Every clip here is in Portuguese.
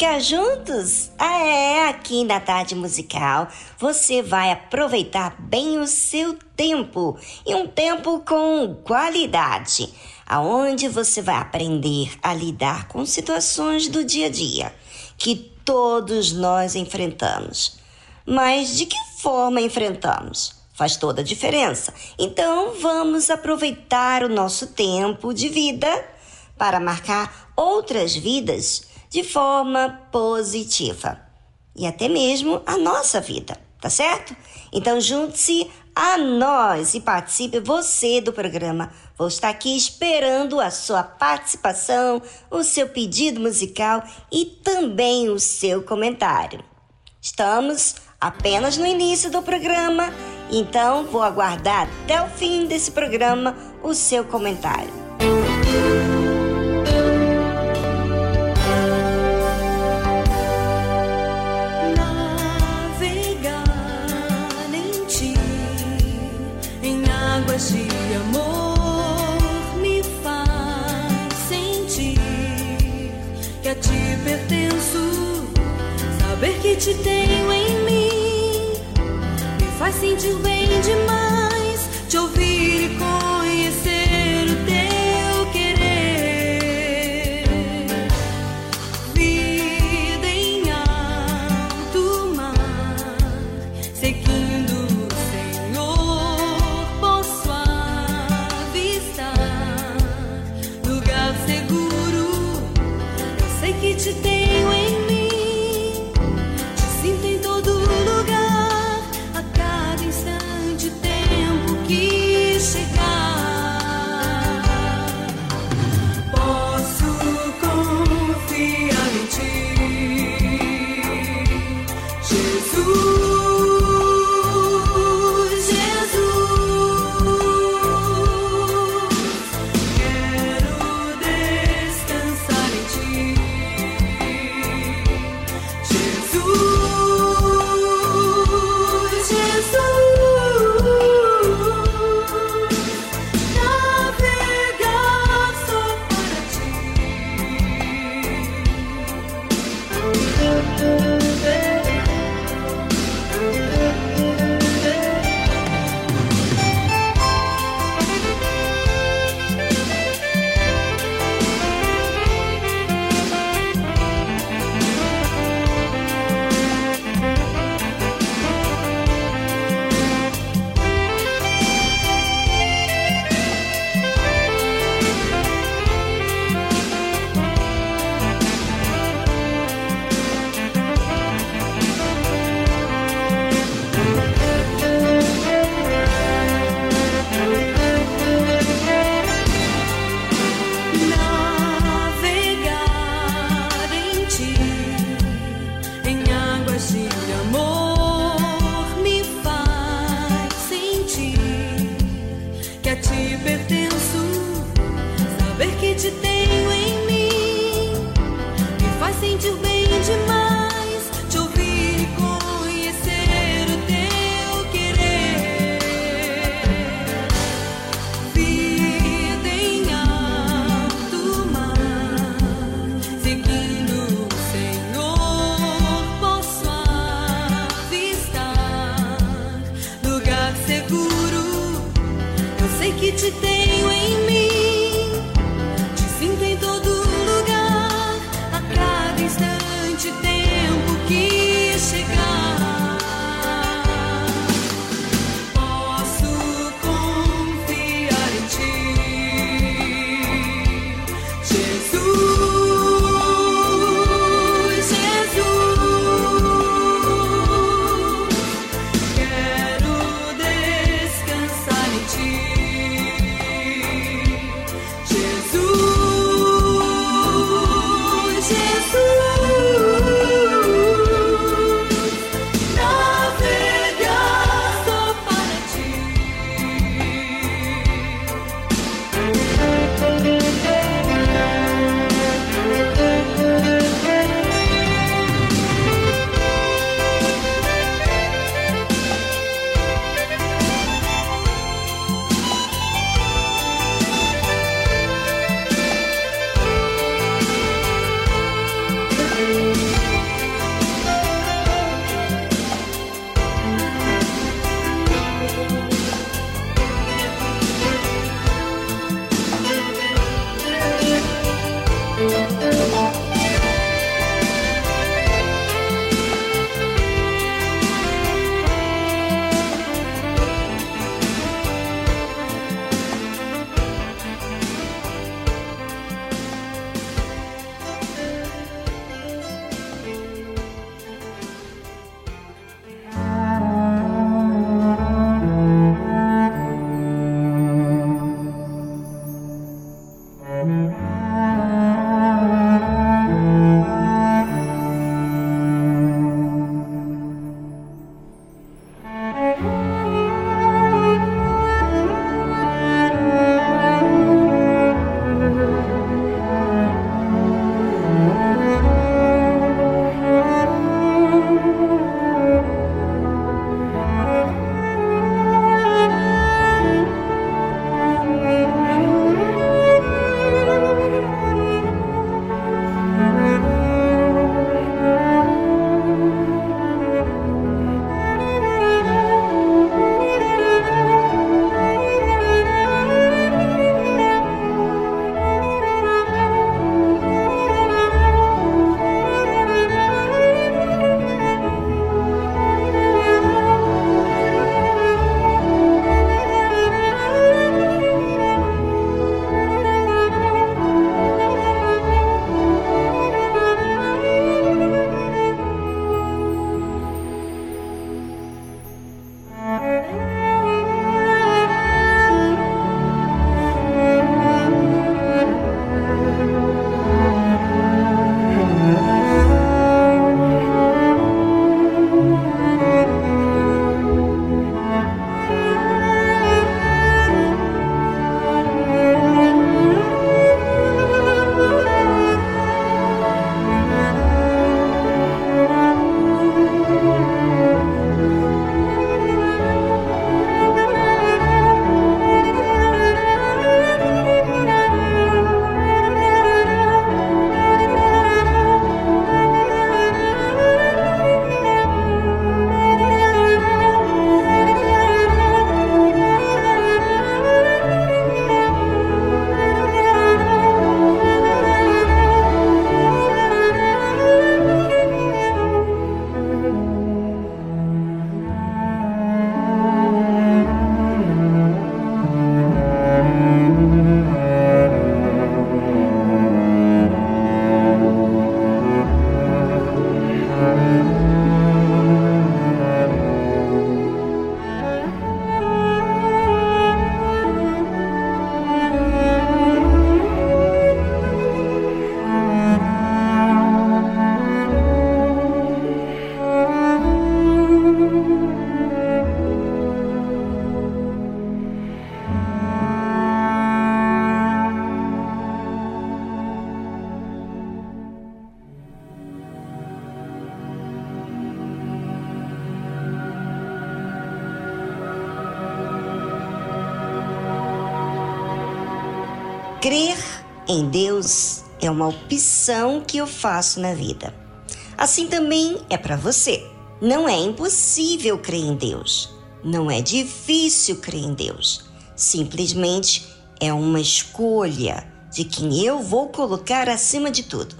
Ficar juntos? Ah, é, aqui na tarde musical você vai aproveitar bem o seu tempo e um tempo com qualidade, aonde você vai aprender a lidar com situações do dia a dia que todos nós enfrentamos. Mas de que forma enfrentamos? Faz toda a diferença. Então vamos aproveitar o nosso tempo de vida para marcar outras vidas de forma positiva e até mesmo a nossa vida, tá certo? Então junte-se a nós e participe você do programa. Vou estar aqui esperando a sua participação, o seu pedido musical e também o seu comentário. Estamos apenas no início do programa, então vou aguardar até o fim desse programa o seu comentário. Música Saber que te tenho em mim me faz sentir bem demais. Te ouvir e conhecer negativity. Tenho em é uma opção que eu faço na vida. Assim também é para você. Não é impossível crer em Deus. Não é difícil crer em Deus. Simplesmente é uma escolha de quem eu vou colocar acima de tudo.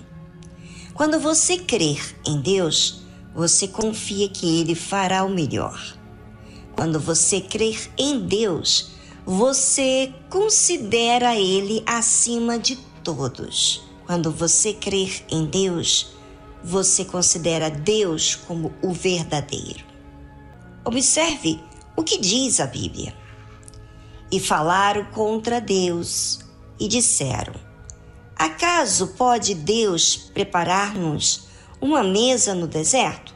Quando você crer em Deus, você confia que Ele fará o melhor. Quando você crer em Deus, você considera Ele acima de todos. Quando você crer em Deus, você considera Deus como o verdadeiro. Observe o que diz a Bíblia. E falaram contra Deus e disseram: Acaso pode Deus preparar-nos uma mesa no deserto?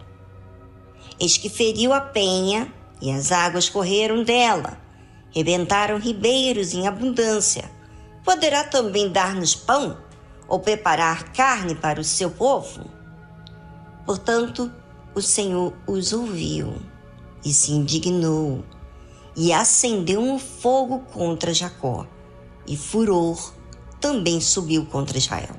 Eis que feriu a penha e as águas correram dela, rebentaram ribeiros em abundância. Poderá também dar-nos pão ou preparar carne para o seu povo? Portanto, o Senhor os ouviu e se indignou e acendeu um fogo contra Jacó e furor também subiu contra Israel.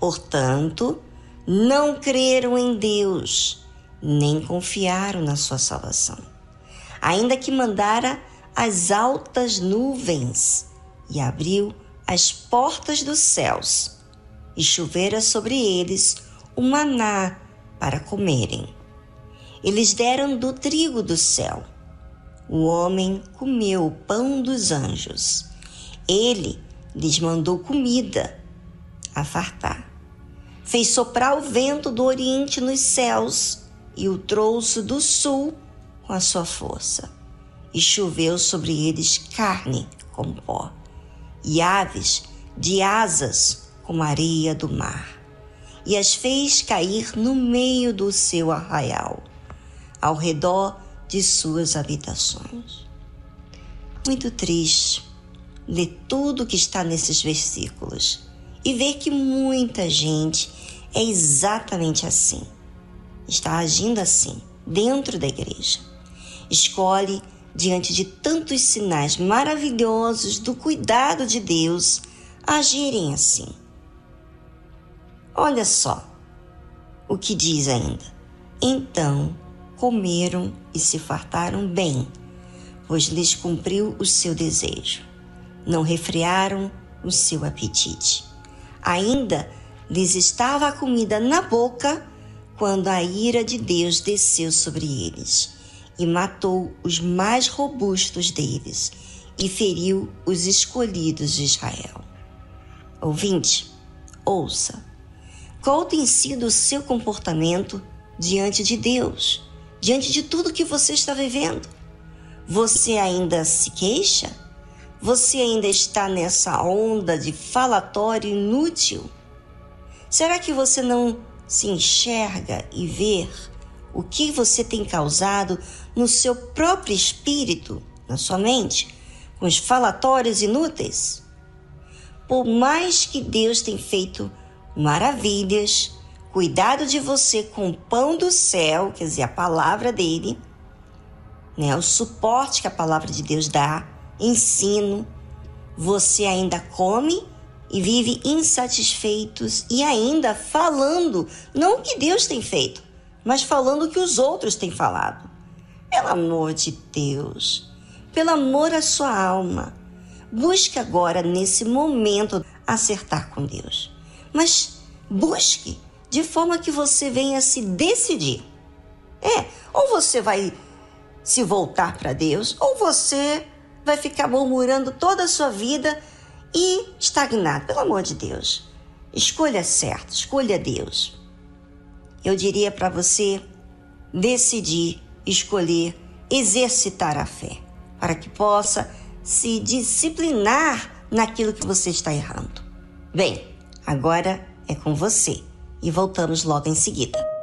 Portanto, não creram em Deus, nem confiaram na sua salvação. Ainda que mandara as altas nuvens e abriu as portas dos céus, e chovera sobre eles o maná para comerem. Eles deram do trigo do céu. O homem comeu o pão dos anjos. Ele lhes mandou comida a fartar. Fez soprar o vento do oriente nos céus e o trouxe do sul com a sua força. E choveu sobre eles carne como pó, e aves de asas como areia do mar, e as fez cair no meio do seu arraial, ao redor de suas habitações. Muito triste ler tudo que está nesses versículos e ver que muita gente é exatamente assim. Está agindo assim, dentro da igreja. Escolhe, diante de tantos sinais maravilhosos do cuidado de Deus, agirem assim. Olha só o que diz ainda. Então comeram e se fartaram bem, pois lhes cumpriu o seu desejo não refriaram o seu apetite. Ainda lhes estava a comida na boca quando a ira de Deus desceu sobre eles e matou os mais robustos deles e feriu os escolhidos de Israel. Ouvinte, ouça. Qual tem sido o seu comportamento diante de Deus, diante de tudo que você está vivendo? Você ainda se queixa? Você ainda está nessa onda de falatório inútil? Será que você não se enxerga e vê o que você tem causado no seu próprio espírito, na sua mente, com os falatórios inúteis? Por mais que Deus tenha feito maravilhas, cuidado de você com o pão do céu, quer dizer, a palavra dele, né, o suporte que a palavra de Deus dá, ensino, você ainda come e vive insatisfeitos e ainda falando, não o que Deus tem feito, mas falando o que os outros têm falado. Pelo amor de Deus, pelo amor à sua alma, busque agora, nesse momento, acertar com Deus. Mas busque de forma que você venha se decidir. É, ou você vai se voltar para Deus, ou você vai ficar murmurando toda a sua vida e estagnar. Pelo amor de Deus, escolha certo, escolha Deus. Eu diria para você decidir, escolher, exercitar a fé, para que possa se disciplinar naquilo que você está errando. Bem, agora é com você e voltamos logo em seguida.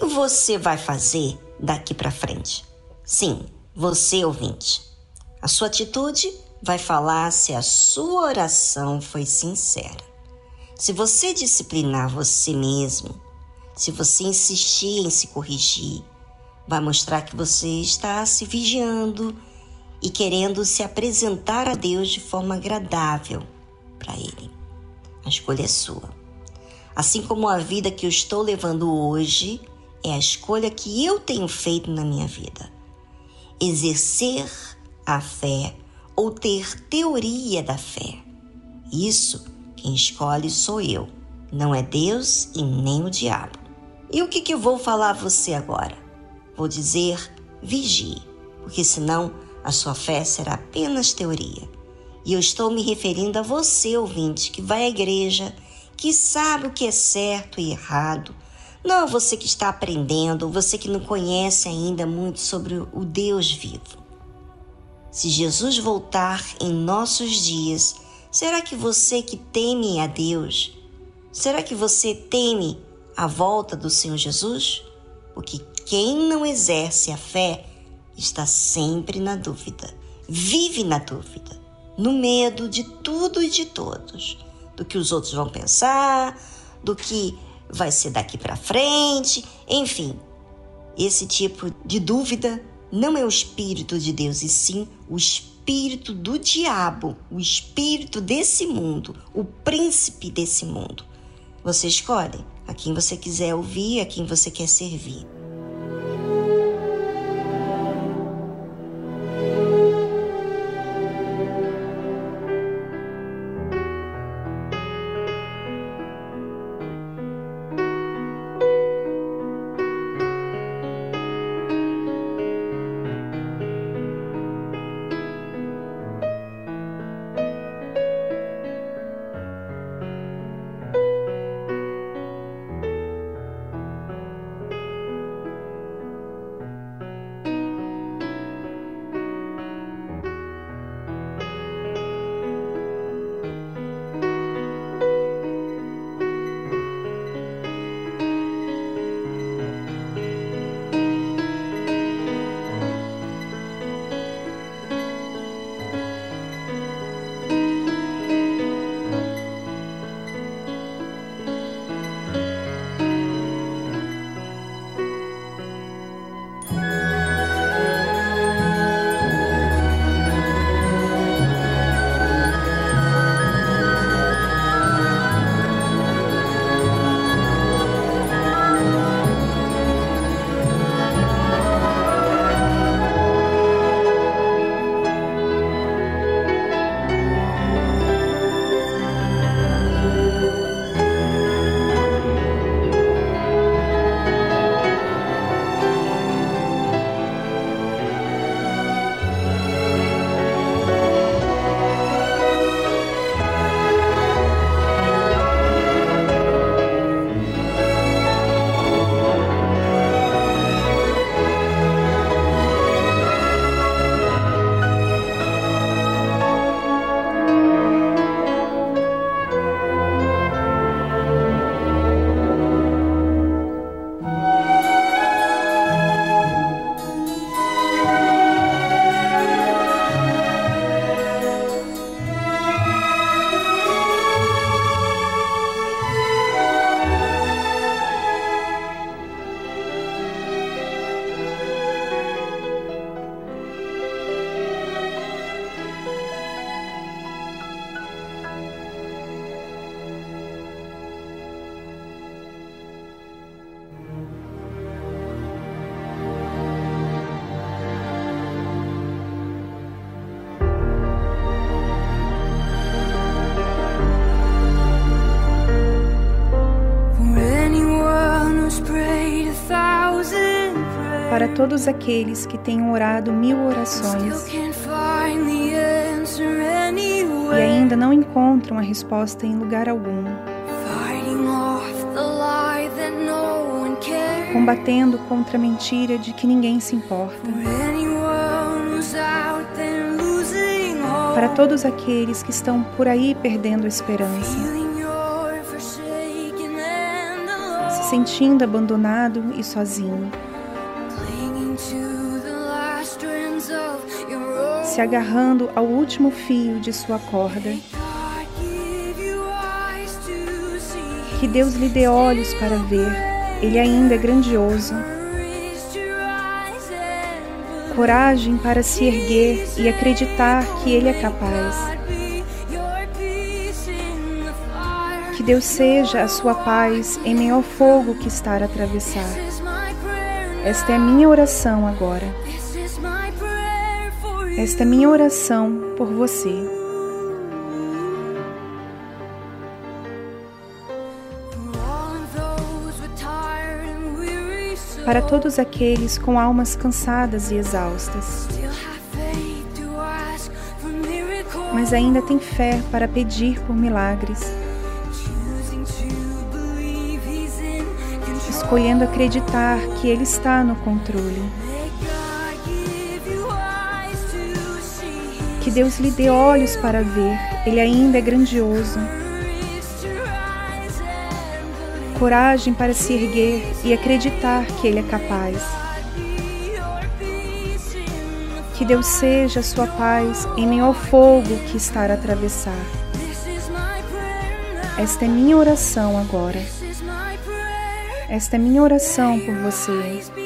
Você vai fazer daqui para frente? Sim, você ouvinte. A sua atitude vai falar se a sua oração foi sincera. Se você disciplinar você mesmo, se você insistir em se corrigir, vai mostrar que você está se vigiando e querendo se apresentar a Deus de forma agradável para Ele. A escolha é sua. Assim como a vida que eu estou levando hoje é a escolha que eu tenho feito na minha vida. Exercer a fé ou ter teoria da fé. Isso quem escolhe sou eu, não é Deus e nem o diabo. E o que, que eu vou falar a você agora? Vou dizer vigie, porque senão a sua fé será apenas teoria. E eu estou me referindo a você, ouvinte, que vai à igreja, que sabe o que é certo e errado. Não você que está aprendendo, você que não conhece ainda muito sobre o Deus vivo. Se Jesus voltar em nossos dias, será que você que teme a Deus, será que você teme a volta do Senhor Jesus? Porque quem não exerce a fé está sempre na dúvida, vive na dúvida, no medo de tudo e de todos, do que os outros vão pensar, do que vai ser daqui para frente, enfim. Esse tipo de dúvida não é o Espírito de Deus, e sim o espírito do diabo, o espírito desse mundo, o príncipe desse mundo. Você escolhe a quem você quiser ouvir, a quem você quer servir. Todos aqueles que tenham orado mil orações e ainda não encontram a resposta em lugar algum. Combatendo contra a mentira de que ninguém se importa. Para todos aqueles que estão por aí perdendo a esperança. Sentindo abandonado e sozinho, se agarrando ao último fio de sua corda. Que Deus lhe dê olhos para ver, Ele ainda é grandioso. Coragem para se erguer e acreditar que Ele é capaz. Que Deus seja a sua paz em meio ao fogo que está a atravessar. Esta é minha oração agora. Esta é minha oração por você. Para todos aqueles com almas cansadas e exaustas, mas ainda tem fé para pedir por milagres, escolhendo acreditar que Ele está no controle. Deus lhe dê olhos para ver, Ele ainda é grandioso. Coragem para se erguer e acreditar que Ele é capaz. Que Deus seja a sua paz em meio ao fogo que está a atravessar. Esta é minha oração agora. Esta é minha oração por você.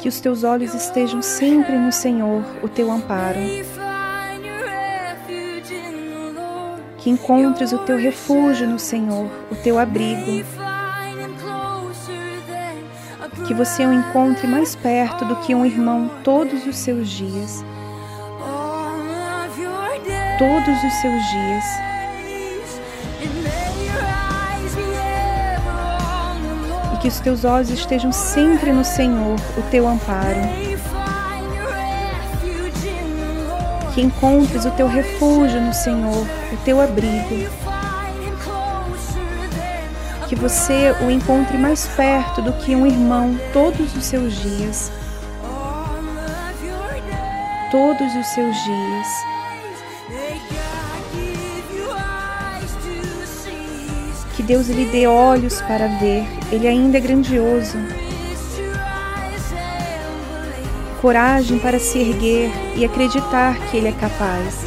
Que os teus olhos estejam sempre no Senhor, o teu amparo. Que encontres o teu refúgio no Senhor, o teu abrigo. Que você o encontre mais perto do que um irmão todos os seus dias. Todos os seus dias. Os teus olhos estejam sempre no Senhor, o teu amparo. Que encontres o teu refúgio no Senhor, o teu abrigo. Que você o encontre mais perto do que um irmão todos os seus dias. Todos os seus dias. Deus lhe dê olhos para ver, Ele ainda é grandioso. Coragem para se erguer e acreditar que Ele é capaz.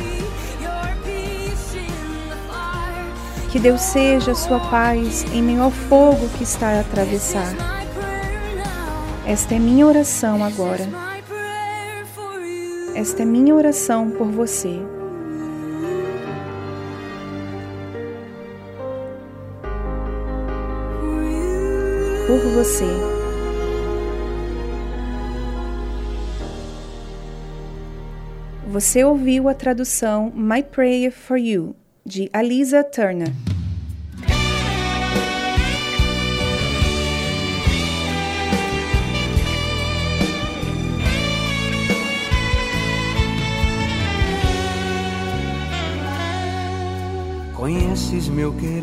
Que Deus seja a sua paz em meio ao fogo que está a atravessar. Esta é minha oração agora. Esta é minha oração por você. Por você. Você ouviu a tradução My Prayer for You, de Alisa Turner. Conheces meu querer,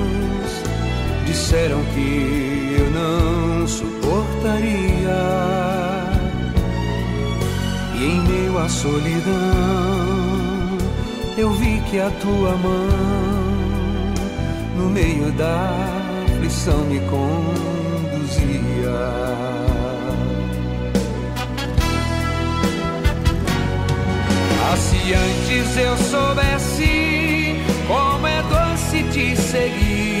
Disseram que eu não suportaria. E em meio à solidão, eu vi que a tua mão, no meio da aflição, me conduzia. Ah, se antes eu soubesse como é doce te seguir,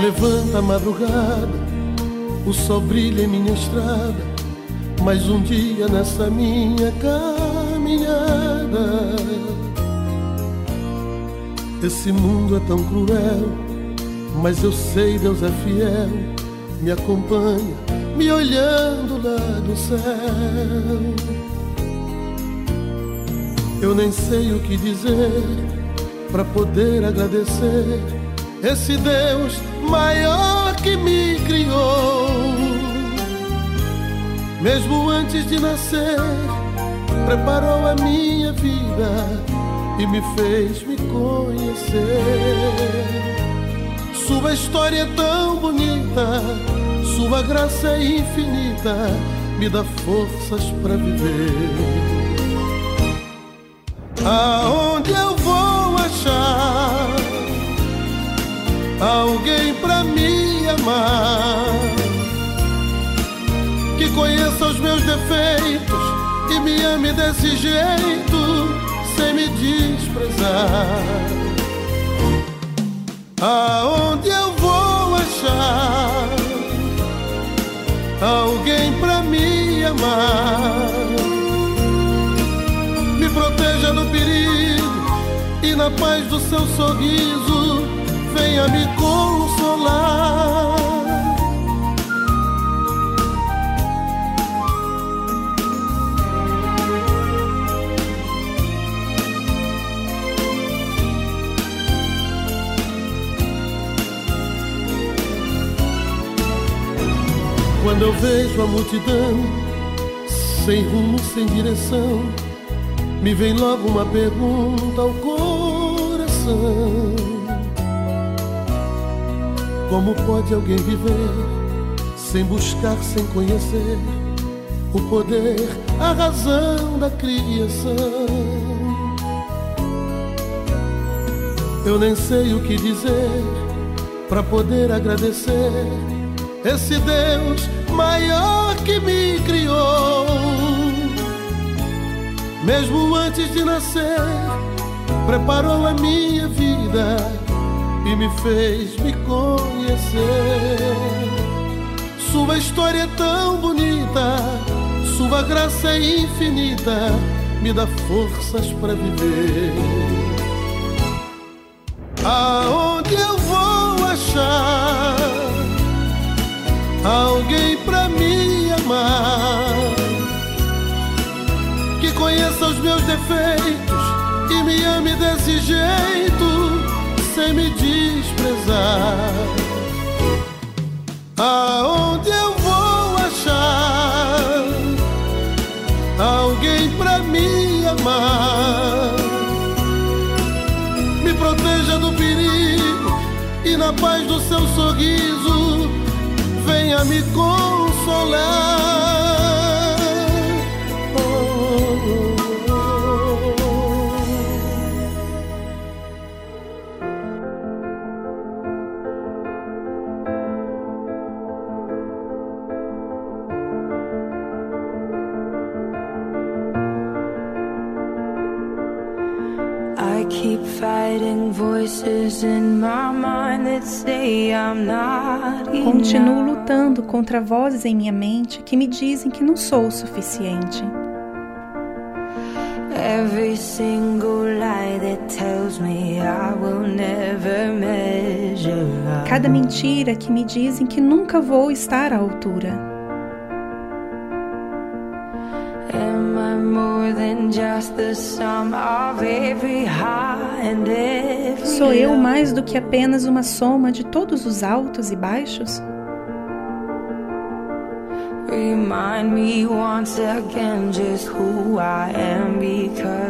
Levanta a madrugada, o sol brilha em minha estrada, mais um dia nessa minha caminhada. Esse mundo é tão cruel, mas eu sei Deus é fiel, me acompanha, me olhando lá do céu. Eu nem sei o que dizer para poder agradecer esse Deus maior que me criou. Mesmo antes de nascer, preparou a minha vida e me fez me conhecer. Sua história é tão bonita, sua graça é infinita, me dá forças para viver. Aonde eu vou achar alguém pra me amar? Que conheça os meus defeitos e me ame desse jeito, sem me desprezar. Aonde eu vou achar alguém pra me amar? proteja do perigo e na paz do seu sorriso venha me consolar. Quando eu vejo a multidão sem rumo, sem direção me vem logo uma pergunta ao coração: Como pode alguém viver sem buscar, sem conhecer o poder, a razão da criação? Eu nem sei o que dizer para poder agradecer esse Deus maior que me criou mesmo antes de nascer, preparou a minha vida e me fez me conhecer. Sua história é tão bonita, sua graça é infinita, me dá forças para viver. Aonde eu vou achar alguém para me amar? conheça os meus defeitos e me ame desse jeito, sem me desprezar. Aonde eu vou achar alguém pra me amar? Me proteja do perigo e na paz do seu sorriso venha me consolar. Continuo lutando contra vozes em minha mente que me dizem que não sou o suficiente. Cada mentira que me dizem que nunca vou estar à altura. Sou eu mais do que apenas uma soma de todos os altos e baixos?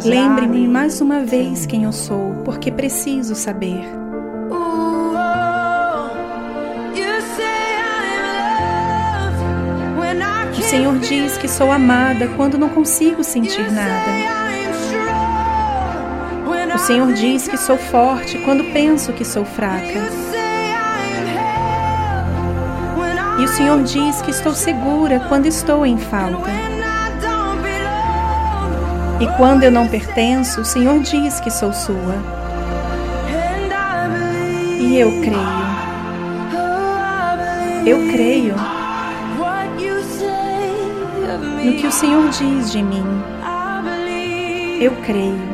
Lembre-me mais uma vez quem eu sou, porque preciso saber. O Senhor diz que sou amada quando não consigo sentir nada. O Senhor diz que sou forte quando penso que sou fraca. E o Senhor diz que estou segura quando estou em falta. E quando eu não pertenço, o Senhor diz que sou sua. E eu creio. Eu creio no que o Senhor diz de mim. Eu creio.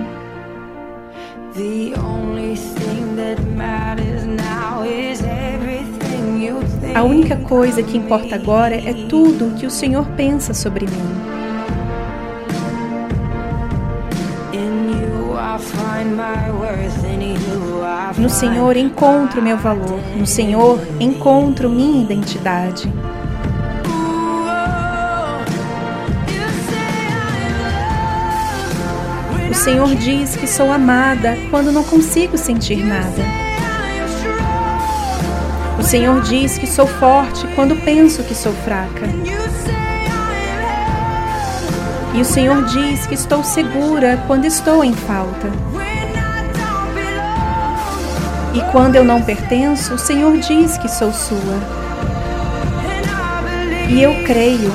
A única coisa que importa agora é tudo o que o Senhor pensa sobre mim. No Senhor encontro meu valor, no Senhor encontro minha identidade. O Senhor diz que sou amada quando não consigo sentir nada. Senhor diz que sou forte quando penso que sou fraca. E o Senhor diz que estou segura quando estou em falta. E quando eu não pertenço, o Senhor diz que sou sua. E eu creio.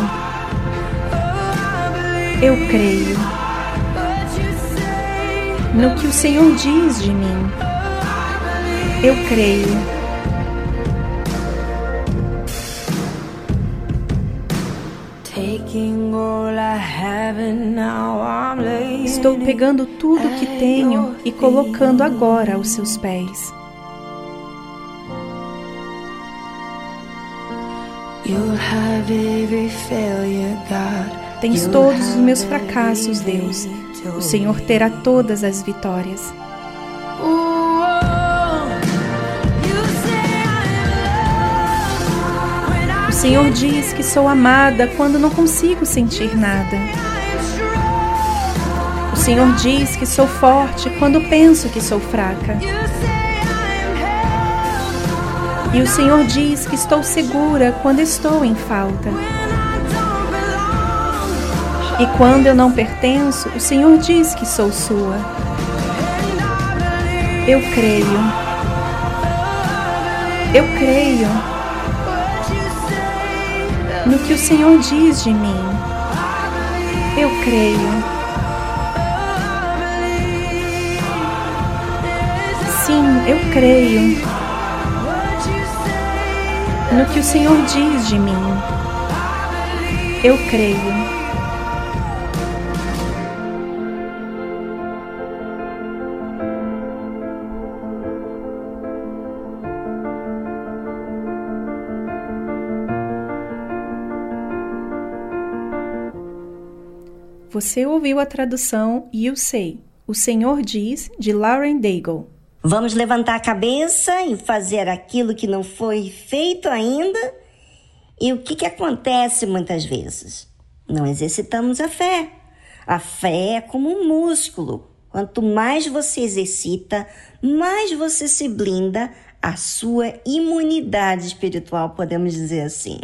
Eu creio no que o Senhor diz de mim. Eu creio. Estou pegando tudo que tenho e colocando agora aos seus pés. Tens todos os meus fracassos, Deus. O Senhor terá todas as vitórias. O Senhor diz que sou amada quando não consigo sentir nada. O Senhor diz que sou forte quando penso que sou fraca. E o Senhor diz que estou segura quando estou em falta. E quando eu não pertenço, o Senhor diz que sou sua. Eu creio. Eu creio no que o Senhor diz de mim. Eu creio. Sim, eu creio no que o Senhor diz de mim. Eu creio. Você ouviu a tradução You Say, O Senhor Diz, de Lauren Daigle. Vamos levantar a cabeça e fazer aquilo que não foi feito ainda? E o que, que acontece muitas vezes? Não exercitamos a fé. A fé é como um músculo. Quanto mais você exercita, mais você se blinda a sua imunidade espiritual, podemos dizer assim.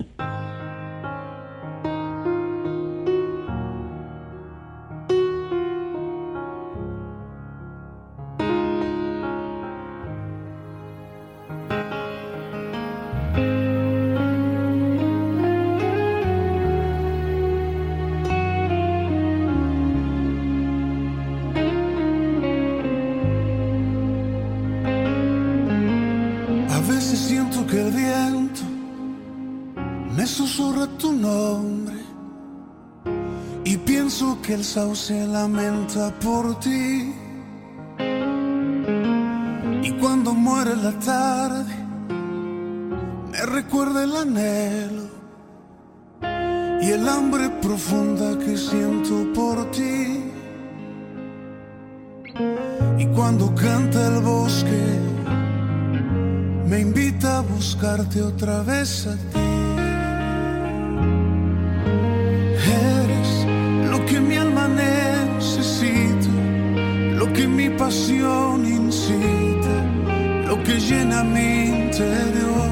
Se lamenta por ti. Y cuando muere la tarde, me recuerda el anhelo y el hambre profunda que siento por ti. Y cuando canta el bosque, me invita a buscarte otra vez a ti. Pasión incita, lo que llena mi interior.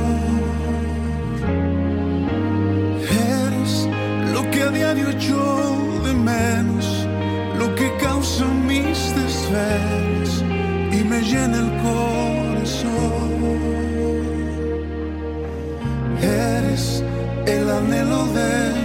Eres lo que a diario yo de menos, lo que causa mis desvelos y me llena el corazón. Eres el anhelo de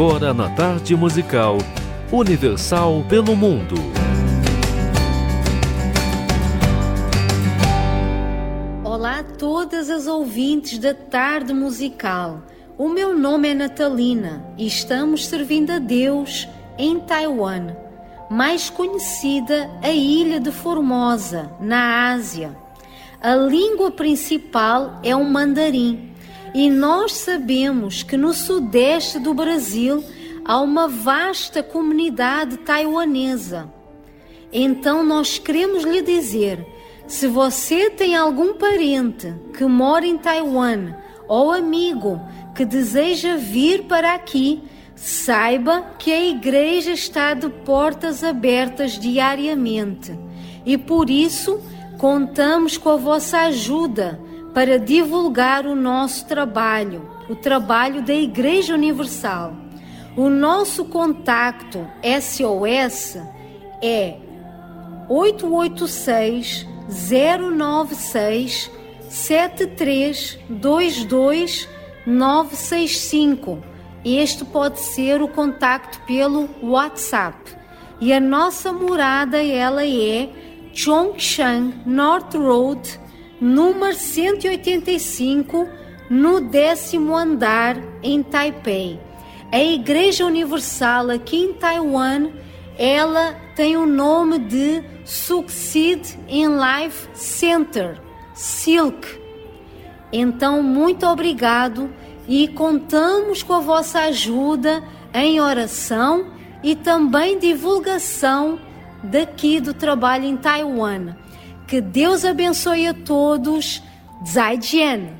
agora na tarde musical Universal pelo Mundo. Olá a todas as ouvintes da tarde musical. O meu nome é Natalina e estamos servindo a Deus em Taiwan, mais conhecida a ilha de Formosa, na Ásia. A língua principal é o mandarim e nós sabemos que no sudeste do Brasil há uma vasta comunidade taiwanesa. Então nós queremos lhe dizer: se você tem algum parente que mora em Taiwan ou amigo que deseja vir para aqui, saiba que a igreja está de portas abertas diariamente e por isso contamos com a vossa ajuda para divulgar o nosso trabalho, o trabalho da Igreja Universal. O nosso contato SOS é 886 096 7322 965. Este pode ser o contacto pelo WhatsApp. E a nossa morada ela é Chongshan North Road, número 185, no décimo andar em Taipei. A Igreja Universal aqui em Taiwan, ela tem o nome de Succeed in Life Center, Silk. Então, muito obrigado e contamos com a vossa ajuda em oração e também divulgação daqui do trabalho em Taiwan. Que Deus abençoe a todos. Zaijian.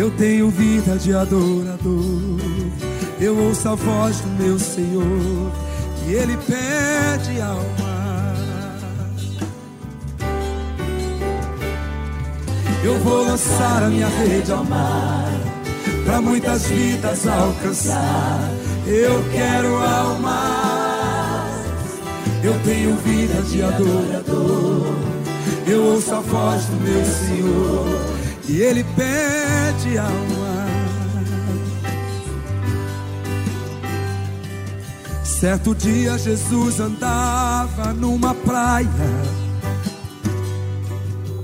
Eu tenho vida de adorador. eu ouço a voz do meu Senhor e Ele pede alma. Eu vou lançar a minha rede ao mar, para muitas vidas alcançar. Eu quero almas, eu tenho vida de adorador. Eu ouço a voz do meu Senhor e Ele pede alma. Certo dia Jesus andava numa praia.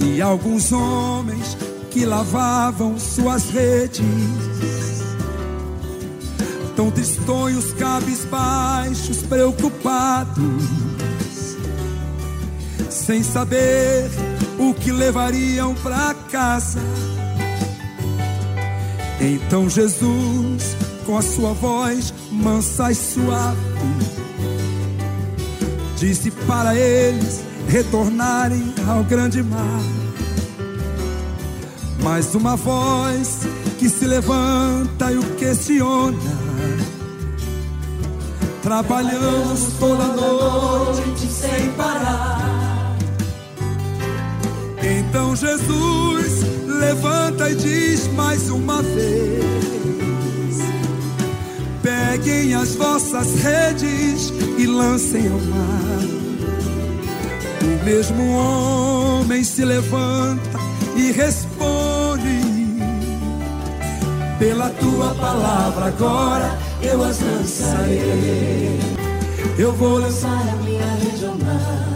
E alguns homens que lavavam suas redes, tão tristonhos, cabisbaixos, preocupados, sem saber o que levariam para casa. Então Jesus, com a sua voz mansa e suave, disse para eles retornarem ao grande mar. Mais uma voz que se levanta e o questiona. Trabalhamos toda noite sem parar. Então Jesus levanta e diz mais uma vez: Peguem as vossas redes e lancem ao mar. O mesmo homem se levanta e responde: Pela tua palavra agora eu as lançarei. Eu vou lançar a minha rede ao mar,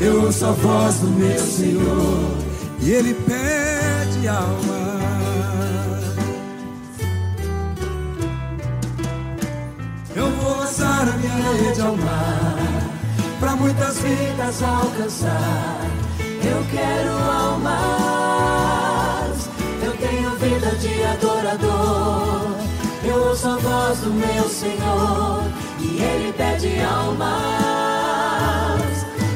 Eu ouço a voz do meu Senhor e Ele pede alma. Eu vou lançar a minha rede ao mar para muitas vidas alcançar. Eu quero almas, eu tenho vida de adorador. Eu ouço a voz do meu Senhor e Ele pede almas.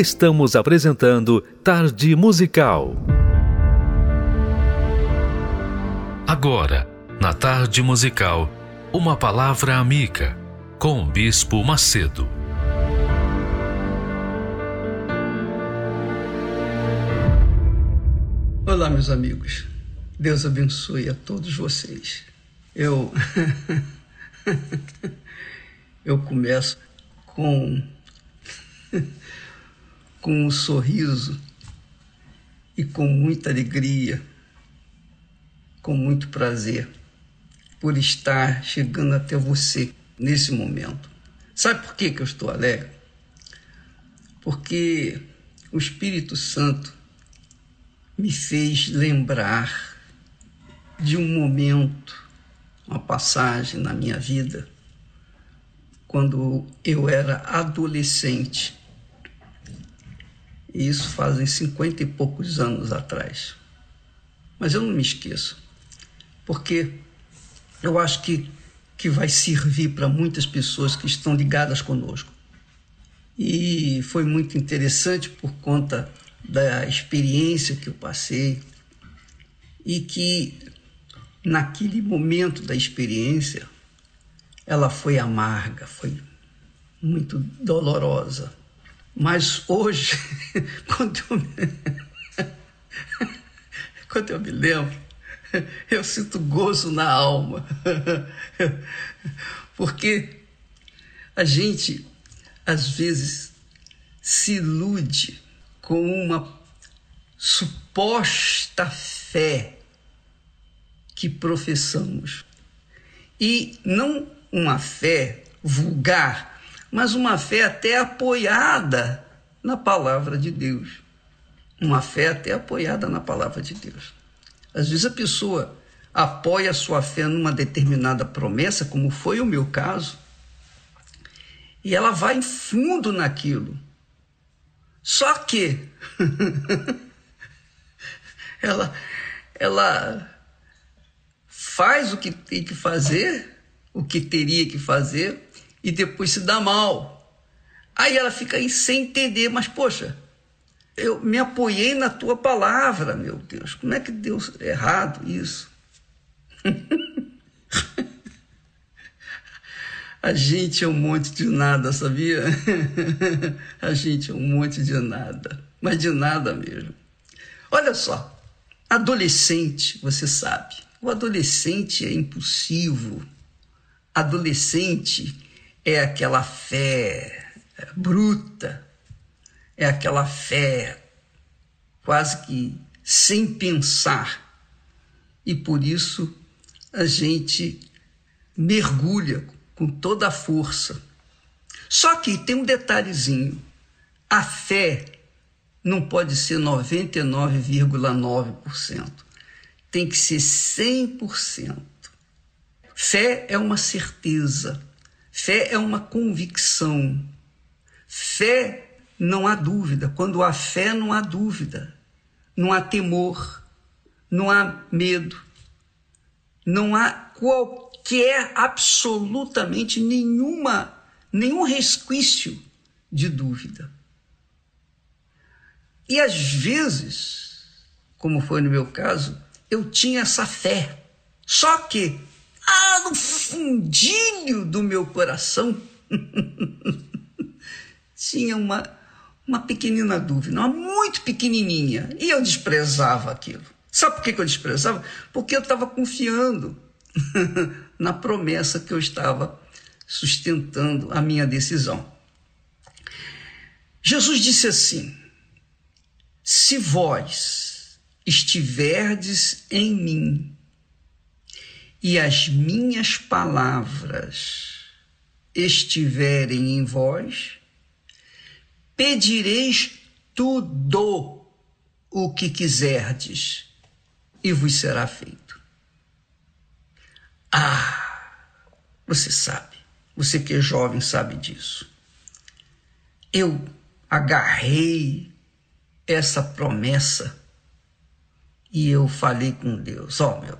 Estamos apresentando Tarde Musical. Agora, na Tarde Musical, uma palavra amiga com o Bispo Macedo. Olá, meus amigos. Deus abençoe a todos vocês. Eu eu começo com com um sorriso e com muita alegria, com muito prazer por estar chegando até você nesse momento. Sabe por que, que eu estou alegre? Porque o Espírito Santo me fez lembrar de um momento, uma passagem na minha vida, quando eu era adolescente e isso fazem cinquenta e poucos anos atrás. Mas eu não me esqueço, porque eu acho que, que vai servir para muitas pessoas que estão ligadas conosco. E foi muito interessante por conta da experiência que eu passei e que naquele momento da experiência ela foi amarga, foi muito dolorosa. Mas hoje, quando eu, me... quando eu me lembro, eu sinto gozo na alma. Porque a gente, às vezes, se ilude com uma suposta fé que professamos. E não uma fé vulgar, mas uma fé até apoiada na palavra de Deus. Uma fé até apoiada na palavra de Deus. Às vezes a pessoa apoia a sua fé numa determinada promessa, como foi o meu caso, e ela vai fundo naquilo. Só que ela ela faz o que tem que fazer, o que teria que fazer, e depois se dá mal. Aí ela fica aí sem entender, mas poxa, eu me apoiei na tua palavra, meu Deus. Como é que deu errado isso? A gente é um monte de nada, sabia? A gente é um monte de nada, mas de nada mesmo. Olha só, adolescente, você sabe, o adolescente é impulsivo. Adolescente é aquela fé bruta, é aquela fé quase que sem pensar. E por isso a gente mergulha com toda a força. Só que tem um detalhezinho: a fé não pode ser 99,9%, tem que ser 100%. Fé é uma certeza Fé é uma convicção. Fé não há dúvida. Quando há fé, não há dúvida. Não há temor. Não há medo. Não há qualquer, absolutamente nenhuma, nenhum resquício de dúvida. E às vezes, como foi no meu caso, eu tinha essa fé. Só que ah, no fundinho do meu coração tinha uma, uma pequenina dúvida, uma muito pequenininha, e eu desprezava aquilo. Sabe por que eu desprezava? Porque eu estava confiando na promessa que eu estava sustentando a minha decisão. Jesus disse assim: Se vós estiverdes em mim e as minhas palavras estiverem em vós, pedireis tudo o que quiserdes e vos será feito. Ah, você sabe, você que é jovem sabe disso. Eu agarrei essa promessa e eu falei com Deus: Ó oh, meu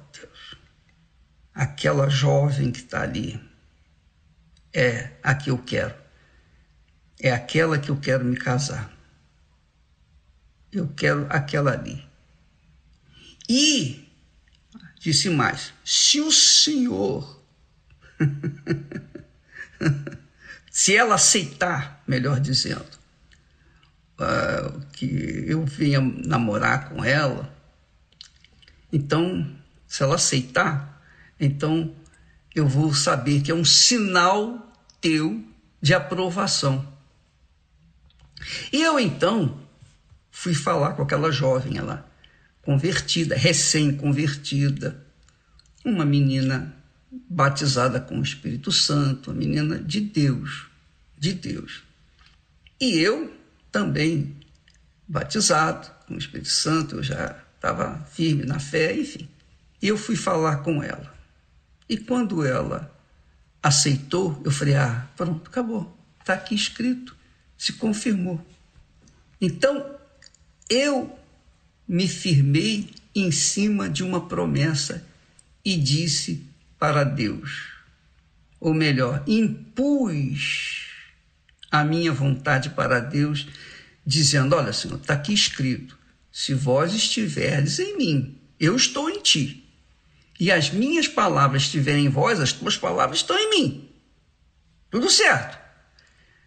aquela jovem que está ali é a que eu quero. É aquela que eu quero me casar. eu quero aquela ali. E disse mais: se o senhor, se ela aceitar, melhor dizendo, uh, que eu venha namorar com ela, então, se ela aceitar, então eu vou saber que é um sinal teu de aprovação. E eu então fui falar com aquela jovem lá, convertida, recém-convertida, uma menina batizada com o Espírito Santo, uma menina de Deus, de Deus. E eu também batizado com o Espírito Santo, eu já estava firme na fé, enfim. E eu fui falar com ela. E quando ela aceitou, eu falei: ah, pronto, acabou. Está aqui escrito, se confirmou. Então, eu me firmei em cima de uma promessa e disse para Deus, ou melhor, impus a minha vontade para Deus, dizendo: Olha, Senhor, está aqui escrito: se vós estiverdes em mim, eu estou em ti. E as minhas palavras estiverem em vós, as tuas palavras estão em mim. Tudo certo.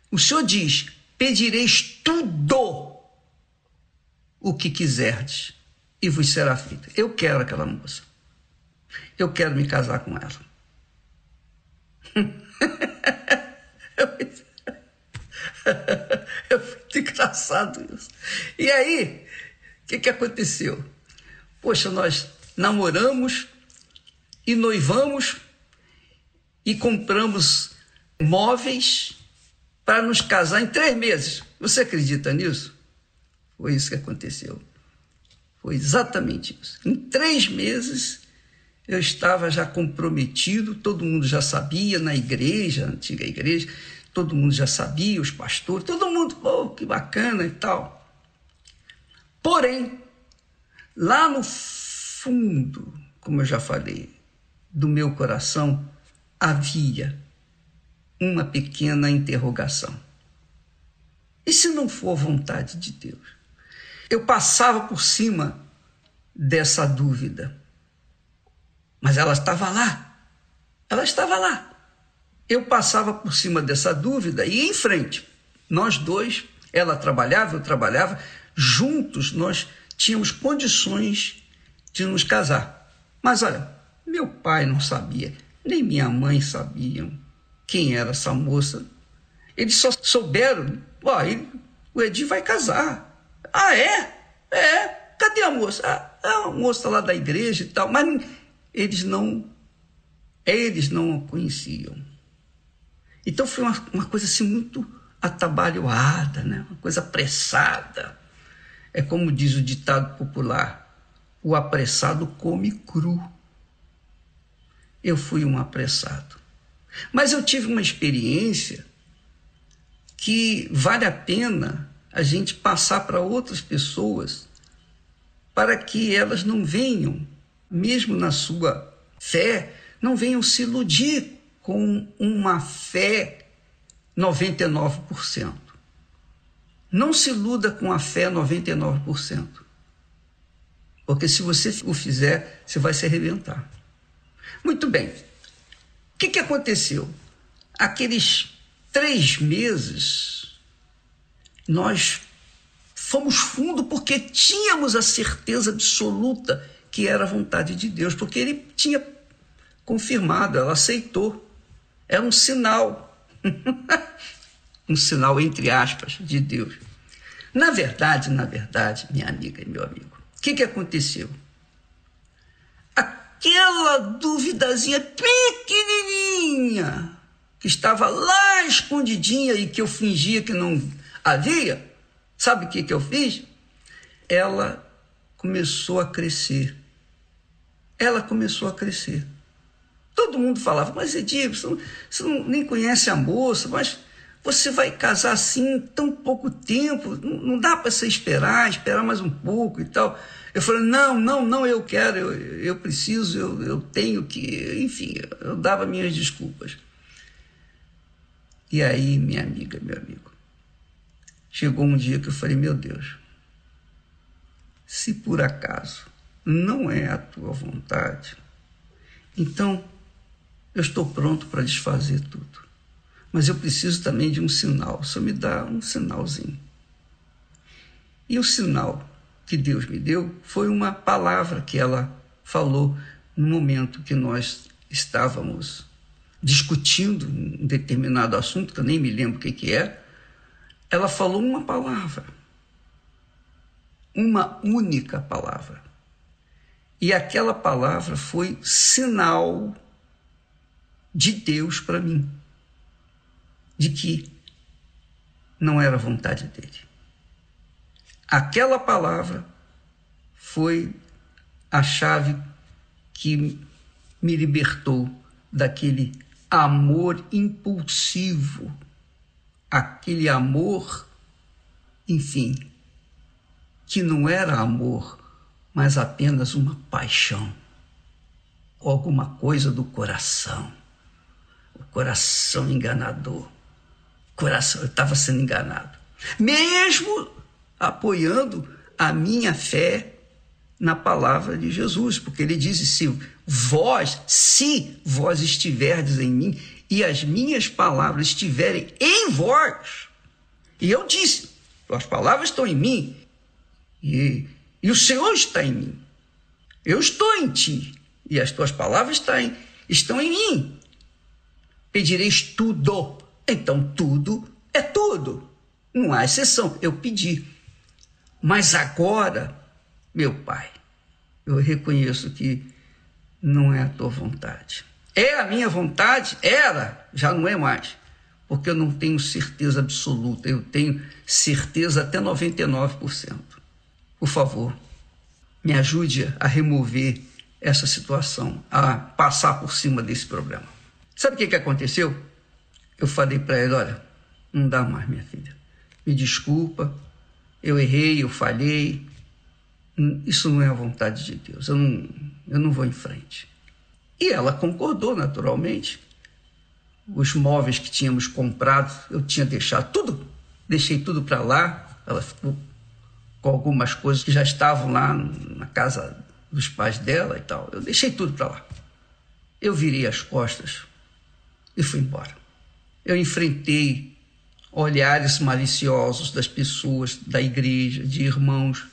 O Senhor diz: pedireis tudo o que quiserdes e vos será feito. Eu quero aquela moça. Eu quero me casar com ela. é muito engraçado isso. E aí, o que, que aconteceu? Poxa, nós namoramos e noivamos e compramos móveis para nos casar em três meses. Você acredita nisso? Foi isso que aconteceu. Foi exatamente isso. Em três meses eu estava já comprometido, todo mundo já sabia na igreja, antiga igreja, todo mundo já sabia, os pastores, todo mundo, oh, que bacana e tal. Porém, lá no fundo, como eu já falei, do meu coração, havia uma pequena interrogação. E se não for vontade de Deus? Eu passava por cima dessa dúvida, mas ela estava lá. Ela estava lá. Eu passava por cima dessa dúvida e em frente. Nós dois, ela trabalhava, eu trabalhava, juntos nós tínhamos condições de nos casar. Mas olha, meu pai não sabia, nem minha mãe sabiam quem era essa moça. Eles só souberam, ó, o Edi vai casar. Ah, é? É. Cadê a moça? Ah, é uma moça lá da igreja e tal. Mas eles não, eles não a conheciam. Então foi uma, uma coisa assim muito atabalhoada, né? uma coisa apressada. É como diz o ditado popular: o apressado come cru. Eu fui um apressado. Mas eu tive uma experiência que vale a pena a gente passar para outras pessoas para que elas não venham, mesmo na sua fé, não venham se iludir com uma fé 99%. Não se iluda com a fé 99%. Porque se você o fizer, você vai se arrebentar. Muito bem. O que, que aconteceu? Aqueles três meses, nós fomos fundo porque tínhamos a certeza absoluta que era a vontade de Deus, porque ele tinha confirmado, ela aceitou. Era um sinal. um sinal entre aspas de Deus. Na verdade, na verdade, minha amiga e meu amigo, o que, que aconteceu? Aquela duvidazinha pequenininha que estava lá escondidinha e que eu fingia que não havia, sabe o que, que eu fiz? Ela começou a crescer. Ela começou a crescer. Todo mundo falava, mas Edil, você, não, você não, nem conhece a moça, mas você vai casar assim em tão pouco tempo, não, dá para você esperar, esperar mais um pouco e tal. Eu falei, não, não, não, eu quero, eu, eu preciso, eu, eu tenho que, enfim, eu dava minhas desculpas. E aí, minha amiga, meu amigo, chegou um dia que eu falei, meu Deus, se por acaso não é a tua vontade, então eu estou pronto para desfazer tudo. Mas eu preciso também de um sinal. Só me dá um sinalzinho. E o sinal que Deus me deu foi uma palavra que ela falou no momento que nós estávamos discutindo um determinado assunto, que eu nem me lembro o que, que é. Ela falou uma palavra. Uma única palavra. E aquela palavra foi sinal de Deus para mim de que não era vontade dele. Aquela palavra foi a chave que me libertou daquele amor impulsivo, aquele amor, enfim, que não era amor, mas apenas uma paixão, alguma coisa do coração, o coração enganador coração, eu estava sendo enganado. Mesmo apoiando a minha fé na palavra de Jesus, porque ele diz: se vós, se vós estiverdes em mim e as minhas palavras estiverem em vós, e eu disse: as palavras estão em mim e, e o Senhor está em mim, eu estou em ti e as tuas palavras estão em, estão em mim. Pedireis tudo então tudo é tudo. Não há exceção. Eu pedi. Mas agora, meu pai, eu reconheço que não é a tua vontade. É a minha vontade? Era, já não é mais. Porque eu não tenho certeza absoluta, eu tenho certeza até 99%. Por favor, me ajude a remover essa situação, a passar por cima desse problema. Sabe o que, que aconteceu? Eu falei para ela: olha, não dá mais, minha filha. Me desculpa, eu errei, eu falhei. Isso não é a vontade de Deus. Eu não, eu não vou em frente. E ela concordou, naturalmente. Os móveis que tínhamos comprado, eu tinha deixado tudo, deixei tudo para lá. Ela ficou com algumas coisas que já estavam lá na casa dos pais dela e tal. Eu deixei tudo para lá. Eu virei as costas e fui embora eu enfrentei olhares maliciosos das pessoas da igreja, de irmãos.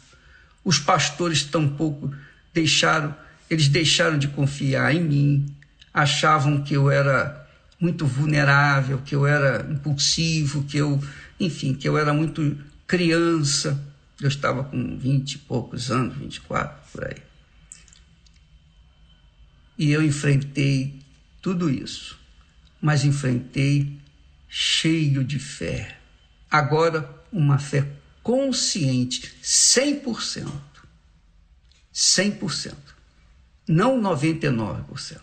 Os pastores tampouco deixaram, eles deixaram de confiar em mim, achavam que eu era muito vulnerável, que eu era impulsivo, que eu, enfim, que eu era muito criança. Eu estava com vinte e poucos anos, 24, por aí. E eu enfrentei tudo isso, mas enfrentei cheio de fé. Agora, uma fé consciente, 100%. 100%. Não 99%,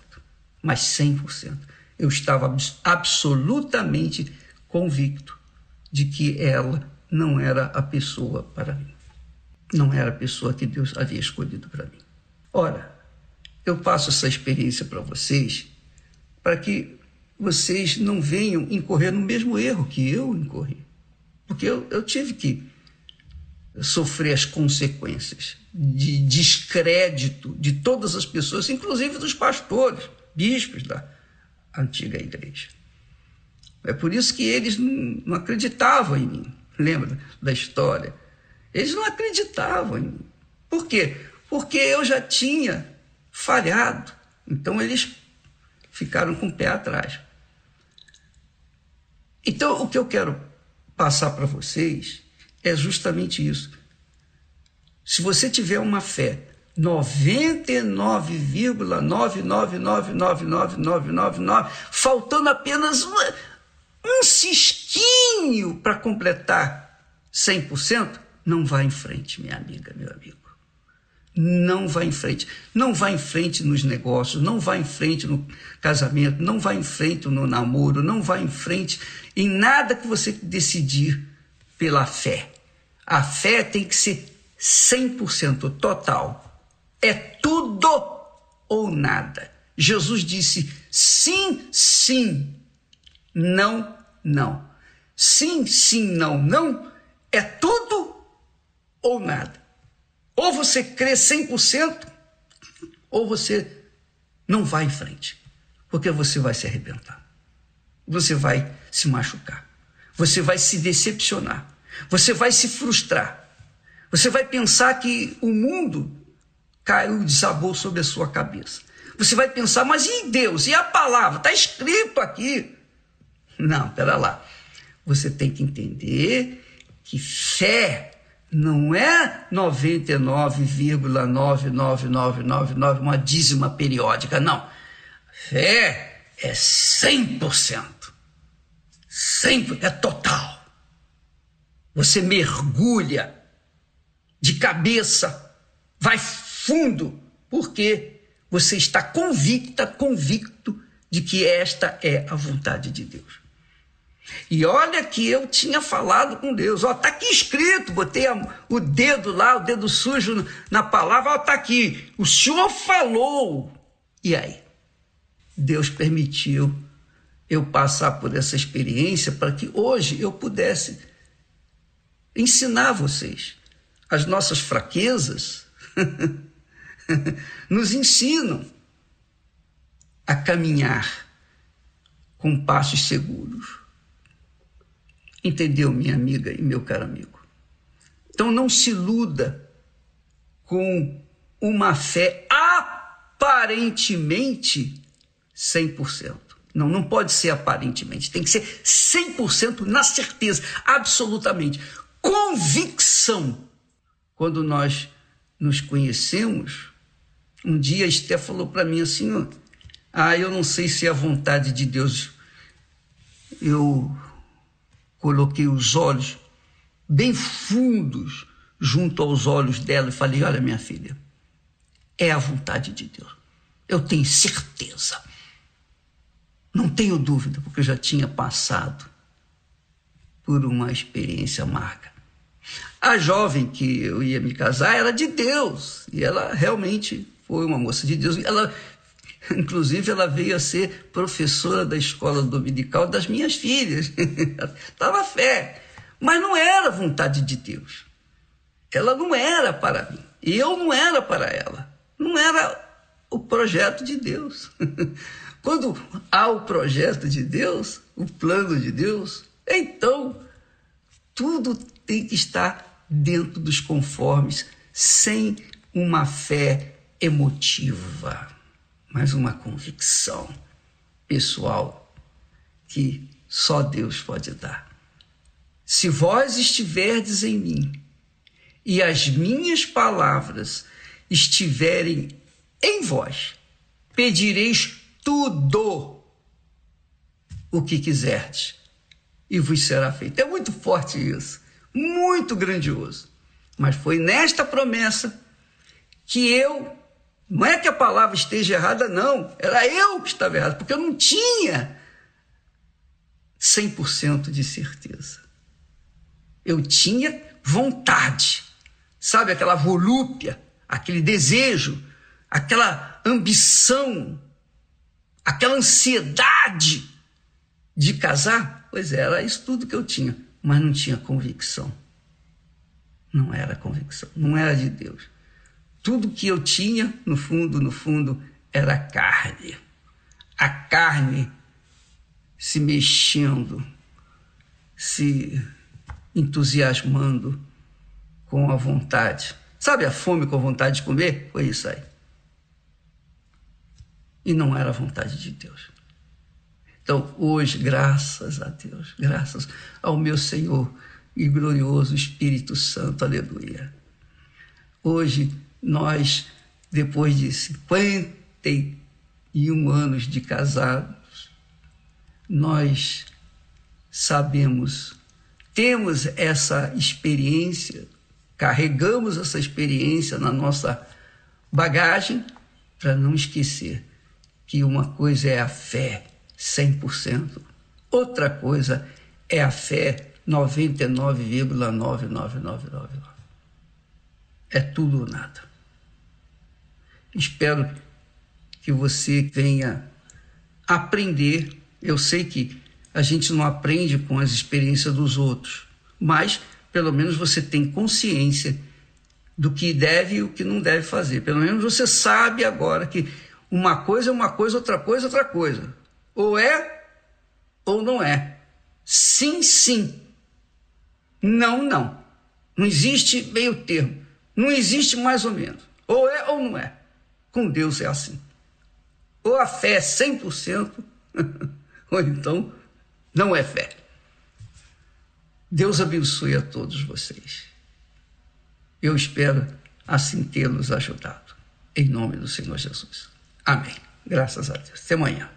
mas 100%. Eu estava absolutamente convicto de que ela não era a pessoa para mim. Não era a pessoa que Deus havia escolhido para mim. Ora, eu passo essa experiência para vocês para que vocês não venham incorrer no mesmo erro que eu incorri. Porque eu, eu tive que sofrer as consequências de descrédito de todas as pessoas, inclusive dos pastores, bispos da antiga igreja. É por isso que eles não, acreditavam em mim. Lembra da história? Eles não acreditavam em mim. Por quê? Porque eu já tinha falhado. Então eles ficaram com o pé atrás. Então, o que eu quero passar para vocês é justamente isso. Se você tiver uma fé 99,99999999, faltando apenas uma, um cisquinho para completar 100%, não vá em frente, minha amiga, meu amigo não vai em frente. Não vai em frente nos negócios, não vai em frente no casamento, não vai em frente no namoro, não vai em frente em nada que você decidir pela fé. A fé tem que ser 100% total. É tudo ou nada. Jesus disse sim, sim, não, não. Sim, sim, não, não é tudo ou nada. Ou você crê 100%, ou você não vai em frente, porque você vai se arrebentar. Você vai se machucar. Você vai se decepcionar. Você vai se frustrar. Você vai pensar que o mundo caiu, desabou sobre a sua cabeça. Você vai pensar, mas e Deus? E a palavra? Está escrito aqui. Não, pera lá. Você tem que entender que fé não é 99,99999, uma dízima periódica, não. Fé é 100%. 100% é total. Você mergulha de cabeça, vai fundo, porque você está convicta, convicto de que esta é a vontade de Deus. E olha que eu tinha falado com Deus. Ó, tá aqui escrito, botei a, o dedo lá, o dedo sujo na palavra, ó, tá aqui. O Senhor falou. E aí? Deus permitiu eu passar por essa experiência para que hoje eu pudesse ensinar vocês. As nossas fraquezas nos ensinam a caminhar com passos seguros. Entendeu, minha amiga e meu caro amigo? Então não se iluda com uma fé aparentemente 100%. Não, não pode ser aparentemente, tem que ser 100% na certeza, absolutamente. Convicção. Quando nós nos conhecemos, um dia a Esté falou para mim assim: Ah, eu não sei se é a vontade de Deus. Eu coloquei os olhos bem fundos junto aos olhos dela e falei: Olha, minha filha, é a vontade de Deus. Eu tenho certeza. Não tenho dúvida, porque eu já tinha passado por uma experiência amarga. A jovem que eu ia me casar era de Deus, e ela realmente foi uma moça de Deus. Ela, inclusive, ela veio a ser professora da escola dominical das minhas filhas. Estava fé, mas não era vontade de Deus. Ela não era para mim, e eu não era para ela. Não era o projeto de Deus. Quando há o projeto de Deus, o plano de Deus, então tudo tem que estar dentro dos conformes, sem uma fé emotiva, mas uma convicção pessoal que só Deus pode dar. Se vós estiverdes em mim e as minhas palavras estiverem em vós, pedireis tudo o que quiserdes e vos será feito. É muito forte isso, muito grandioso. Mas foi nesta promessa que eu, não é que a palavra esteja errada, não, era eu que estava errado, porque eu não tinha 100% de certeza. Eu tinha vontade, sabe, aquela volúpia, aquele desejo, aquela ambição aquela ansiedade de casar, pois é, era isso tudo que eu tinha, mas não tinha convicção. Não era convicção, não era de Deus. Tudo que eu tinha, no fundo, no fundo, era carne. A carne se mexendo, se entusiasmando com a vontade. Sabe a fome com a vontade de comer? Foi isso aí e não era a vontade de Deus. Então, hoje, graças a Deus, graças ao meu Senhor e glorioso Espírito Santo, aleluia. Hoje, nós, depois de 51 anos de casados, nós sabemos, temos essa experiência, carregamos essa experiência na nossa bagagem para não esquecer que uma coisa é a fé 100%, outra coisa é a fé 99,99999. É tudo ou nada. Espero que você venha aprender. Eu sei que a gente não aprende com as experiências dos outros, mas pelo menos você tem consciência do que deve e o que não deve fazer. Pelo menos você sabe agora que uma coisa é uma coisa, outra coisa é outra coisa. Ou é ou não é. Sim, sim. Não, não. Não existe meio termo. Não existe mais ou menos. Ou é ou não é. Com Deus é assim. Ou a fé é 100%, ou então não é fé. Deus abençoe a todos vocês. Eu espero assim tê-los ajudado. Em nome do Senhor Jesus. Amém. Graças a Deus. Até amanhã.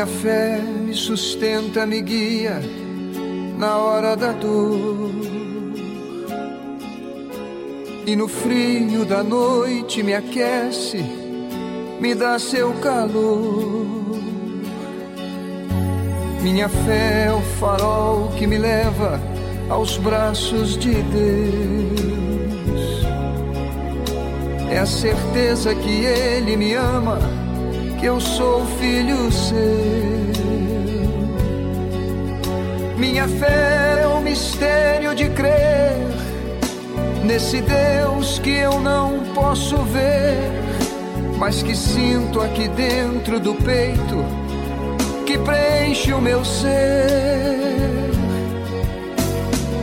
Minha fé me sustenta, me guia na hora da dor. E no frio da noite me aquece, me dá seu calor. Minha fé é o farol que me leva aos braços de Deus. É a certeza que Ele me ama, que eu sou filho seu. Minha fé é o mistério de crer nesse Deus que eu não posso ver, mas que sinto aqui dentro do peito, que preenche o meu ser.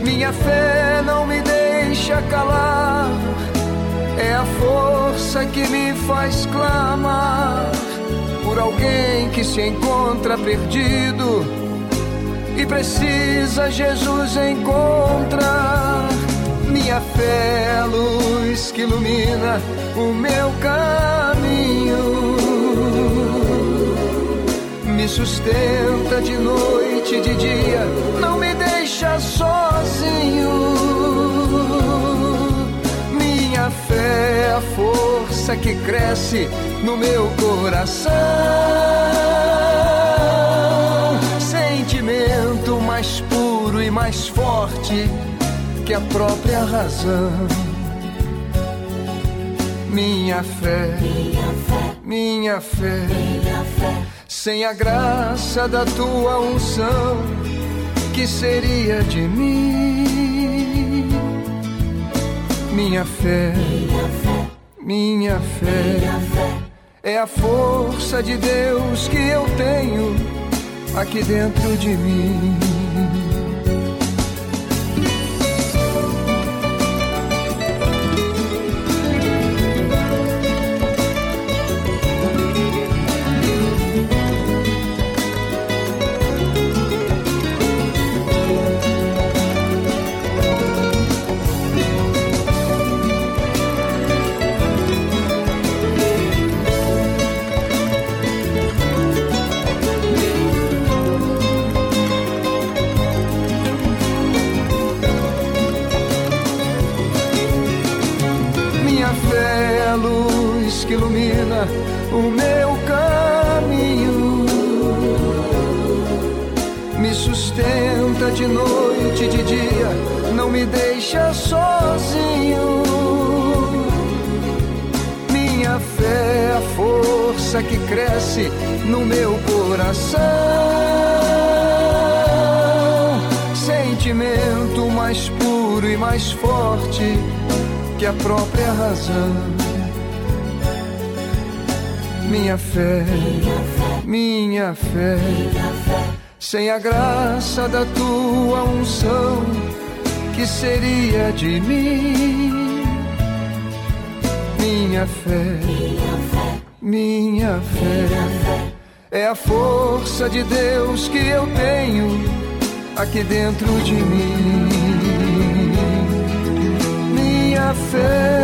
Minha fé não me deixa calar, é a força que me faz clamar alguém que se encontra perdido e precisa Jesus encontrar. Minha fé é a luz que ilumina o meu caminho. Me sustenta de noite e de dia, não me deixa sozinho. Força que cresce no meu coração. Sentimento mais puro e mais forte que a própria razão. Minha fé, minha fé, sem a graça da tua unção, que seria de mim? Minha fé, minha fé, é a força de Deus que eu tenho aqui dentro de mim. O meu caminho. Me sustenta de noite e de dia, não me deixa sozinho. Minha fé é a força que cresce no meu coração. Sentimento mais puro e mais forte que a própria razão. Minha fé, minha fé, sem a graça da tua unção, que seria de mim? Minha fé, minha fé, é a força de Deus que eu tenho aqui dentro de mim minha fé.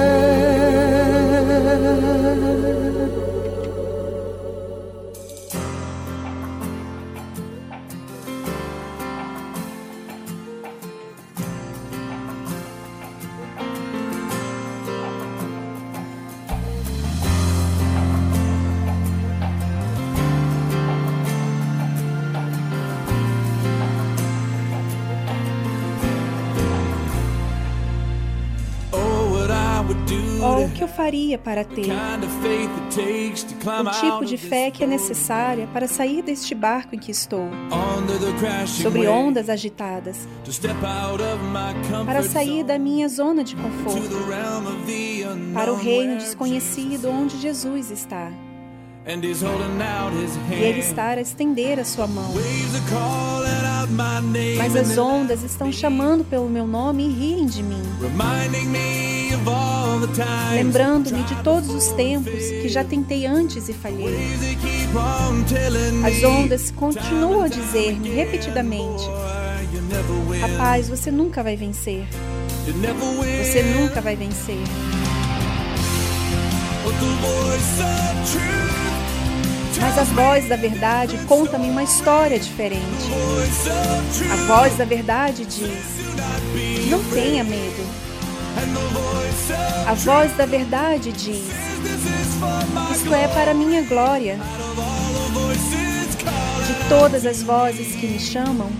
Faria para ter? O tipo de fé que é necessária para sair deste barco em que estou, sobre ondas agitadas, para sair da minha zona de conforto, para o reino desconhecido onde Jesus está. E Ele está a estender a sua mão. Mas as ondas estão chamando pelo meu nome e riem de mim. Lembrando-me de todos os tempos que já tentei antes e falhei. As ondas continuam a dizer-me repetidamente: Rapaz, você nunca vai vencer. Você nunca vai vencer. Mas a voz da verdade conta-me uma história diferente. A voz da verdade diz: Não tenha medo. A voz da verdade diz: Isto é para minha glória. De todas as vozes que me chamam,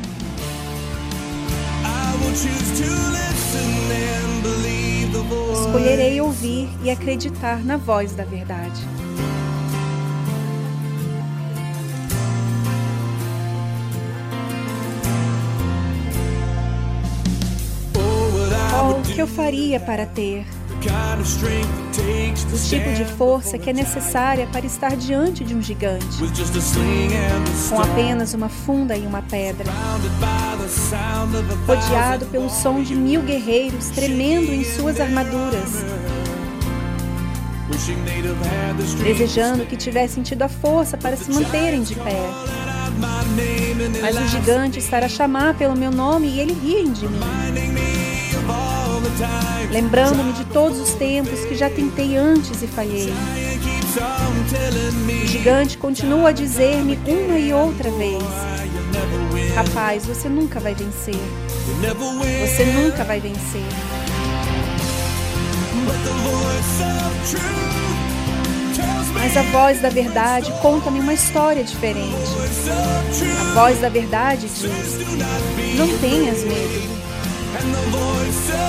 escolherei ouvir e acreditar na voz da verdade. Que eu faria para ter. O tipo de força que é necessária para estar diante de um gigante, com apenas uma funda e uma pedra, rodeado pelo som de mil guerreiros tremendo em suas armaduras, desejando que tivessem tido a força para se manterem de pé. Mas o gigante estará a chamar pelo meu nome e ele riem de mim lembrando-me de todos os tempos que já tentei antes e falhei. O gigante continua a dizer-me uma e outra vez: Rapaz, você nunca vai vencer. Você nunca vai vencer. Mas a voz da verdade conta-me uma história diferente. A voz da verdade diz: Não tenhas medo.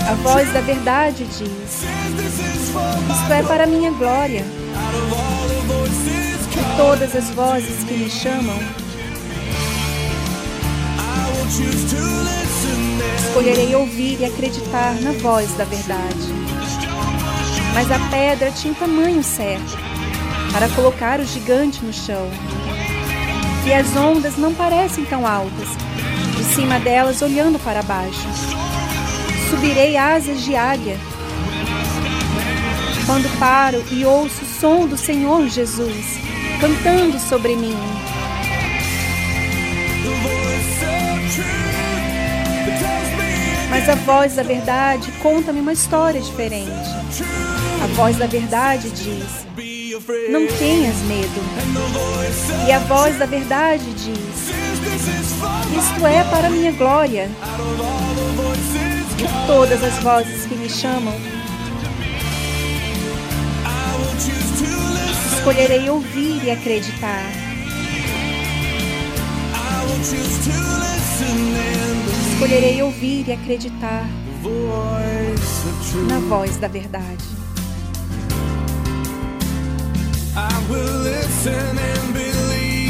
A voz da verdade diz: Isto é para minha glória. De todas as vozes que me chamam, escolherei ouvir e acreditar na voz da verdade. Mas a pedra tinha um tamanho certo para colocar o gigante no chão. E as ondas não parecem tão altas, de cima delas olhando para baixo subirei asas de águia. Quando paro e ouço o som do Senhor Jesus cantando sobre mim. Mas a voz da verdade conta-me uma história diferente. A voz da verdade diz: Não tenhas medo. E a voz da verdade diz: Isto é para minha glória de todas as vozes que me chamam. Escolherei ouvir e acreditar. Escolherei ouvir e acreditar na voz da verdade.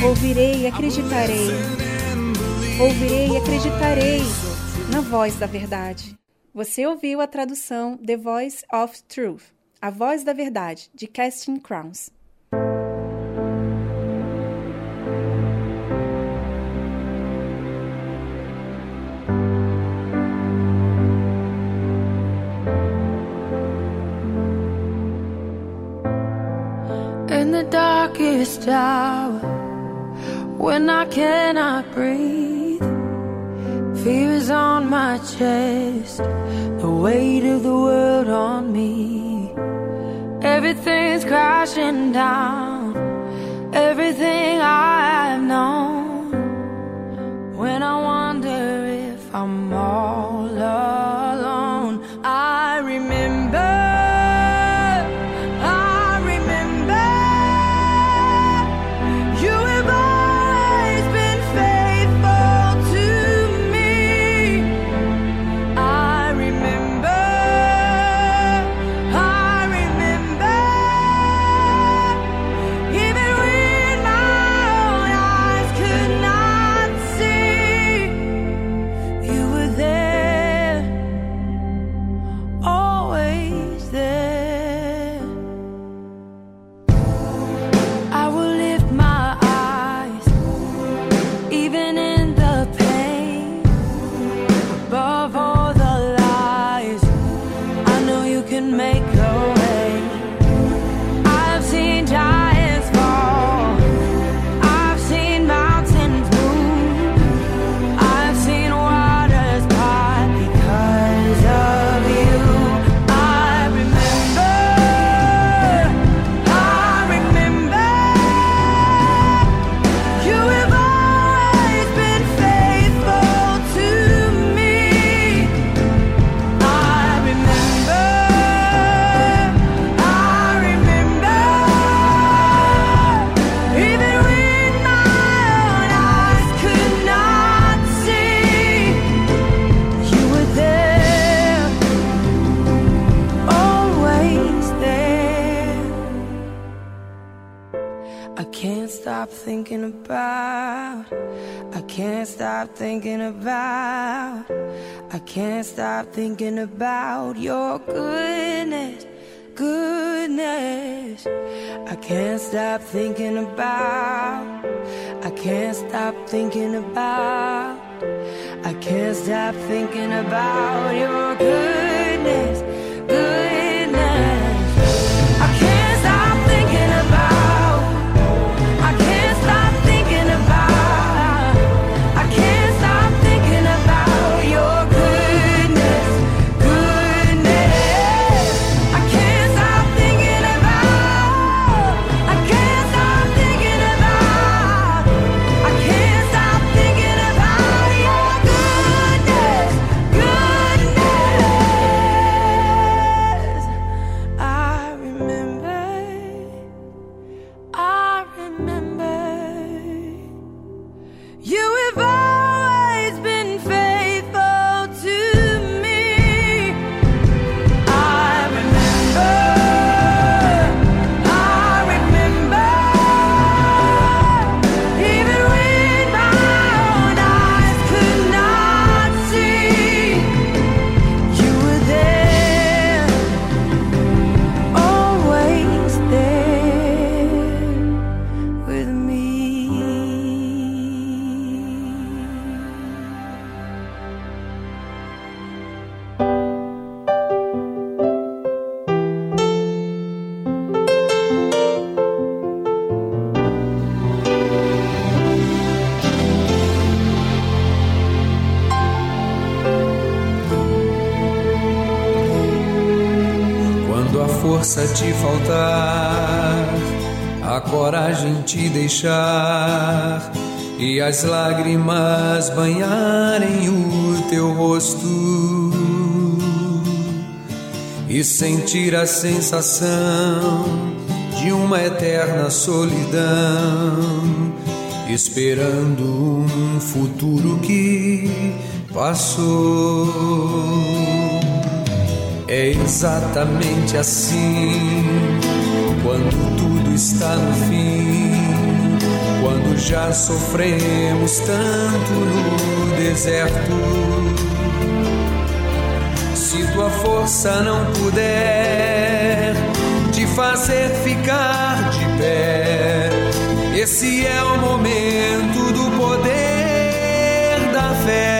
Ouvirei e acreditarei. Ouvirei e acreditarei na voz da verdade. Você ouviu a tradução The Voice of Truth, A Voz da Verdade, de Casting Crowns. In the darkest hour, when I cannot breathe. Fear is on my chest, the weight of the world on me. Everything's crashing down, everything I've known. When I wonder if I'm all thinking about. I can't stop thinking about. I can't stop thinking about your goodness, goodness. I can't stop thinking about. I can't stop thinking about. I can't stop thinking about your goodness, deixar e as lágrimas banharem o teu rosto e sentir a sensação de uma eterna solidão, esperando um futuro que passou. É exatamente assim quando tudo está no fim, quando já sofremos tanto no deserto. Se tua força não puder te fazer ficar de pé, esse é o momento do poder da fé.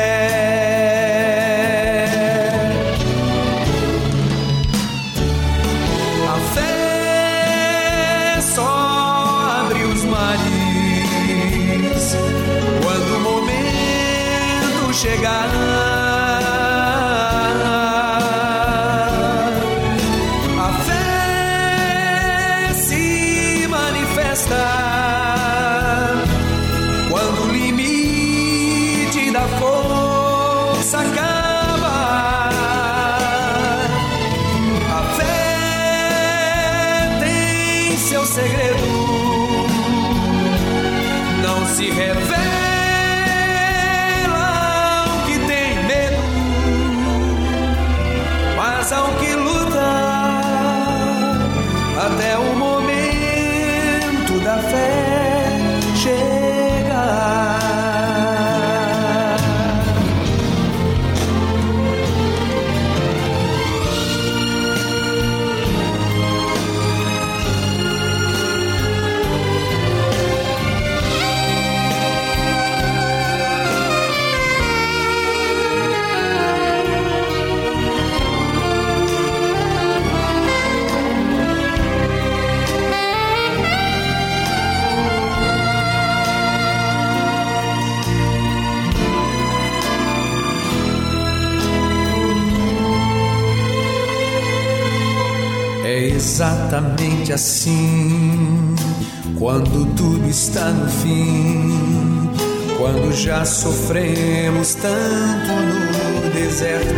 Sofremos tanto no deserto.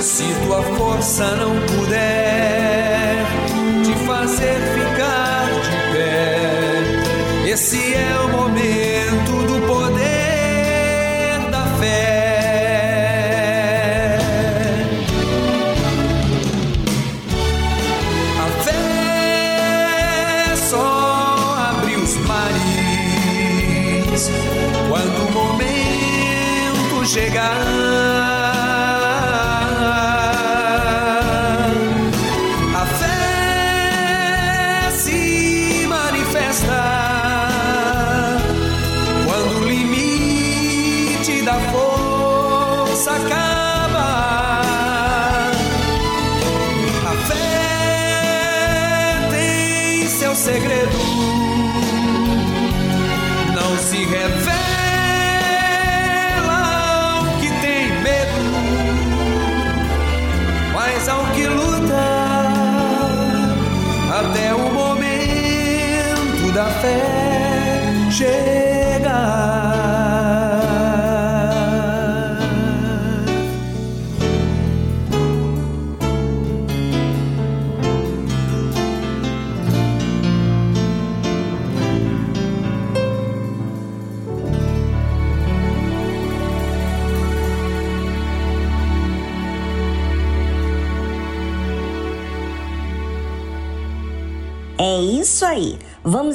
Se tua força não puder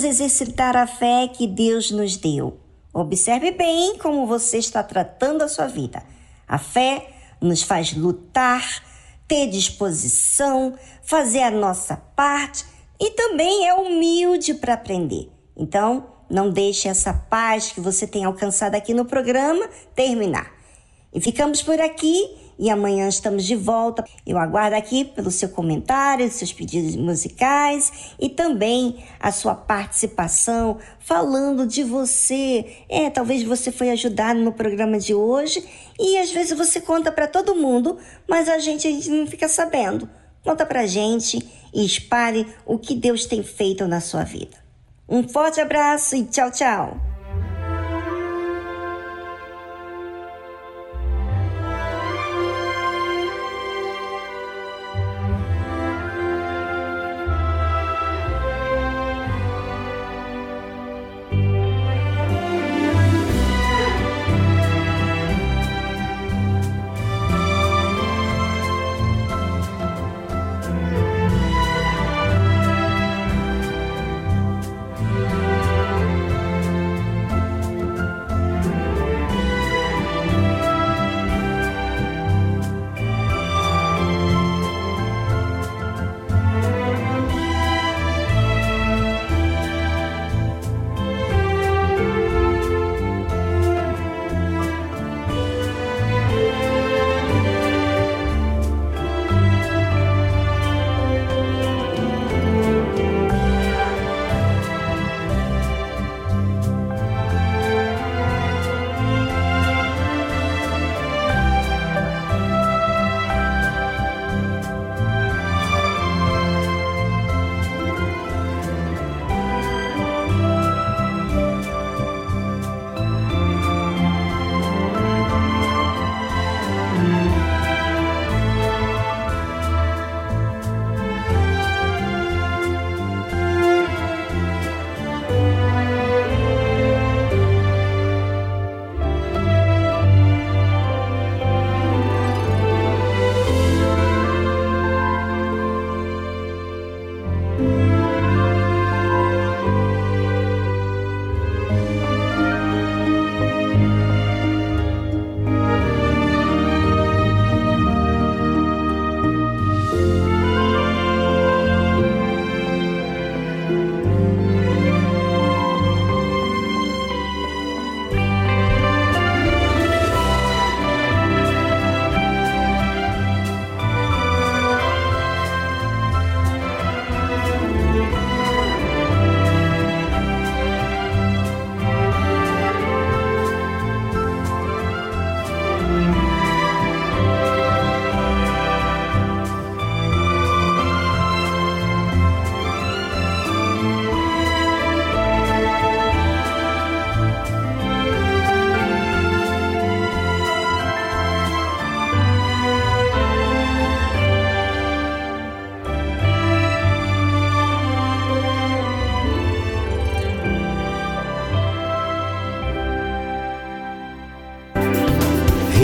exercitar a fé que Deus nos deu. Observe bem como você está tratando a sua vida. A fé nos faz lutar, ter disposição, fazer a nossa parte e também é humilde para aprender. Então, não deixe essa paz que você tem alcançado aqui no programa terminar. E ficamos por aqui e amanhã estamos de volta. Eu aguardo aqui pelo seu comentário, seus pedidos musicais e também a sua participação falando de você. É, talvez você foi ajudado no programa de hoje e às vezes você conta para todo mundo, mas a gente, a gente não fica sabendo. Conta pra gente e espalhe o que Deus tem feito na sua vida. Um forte abraço e tchau, tchau.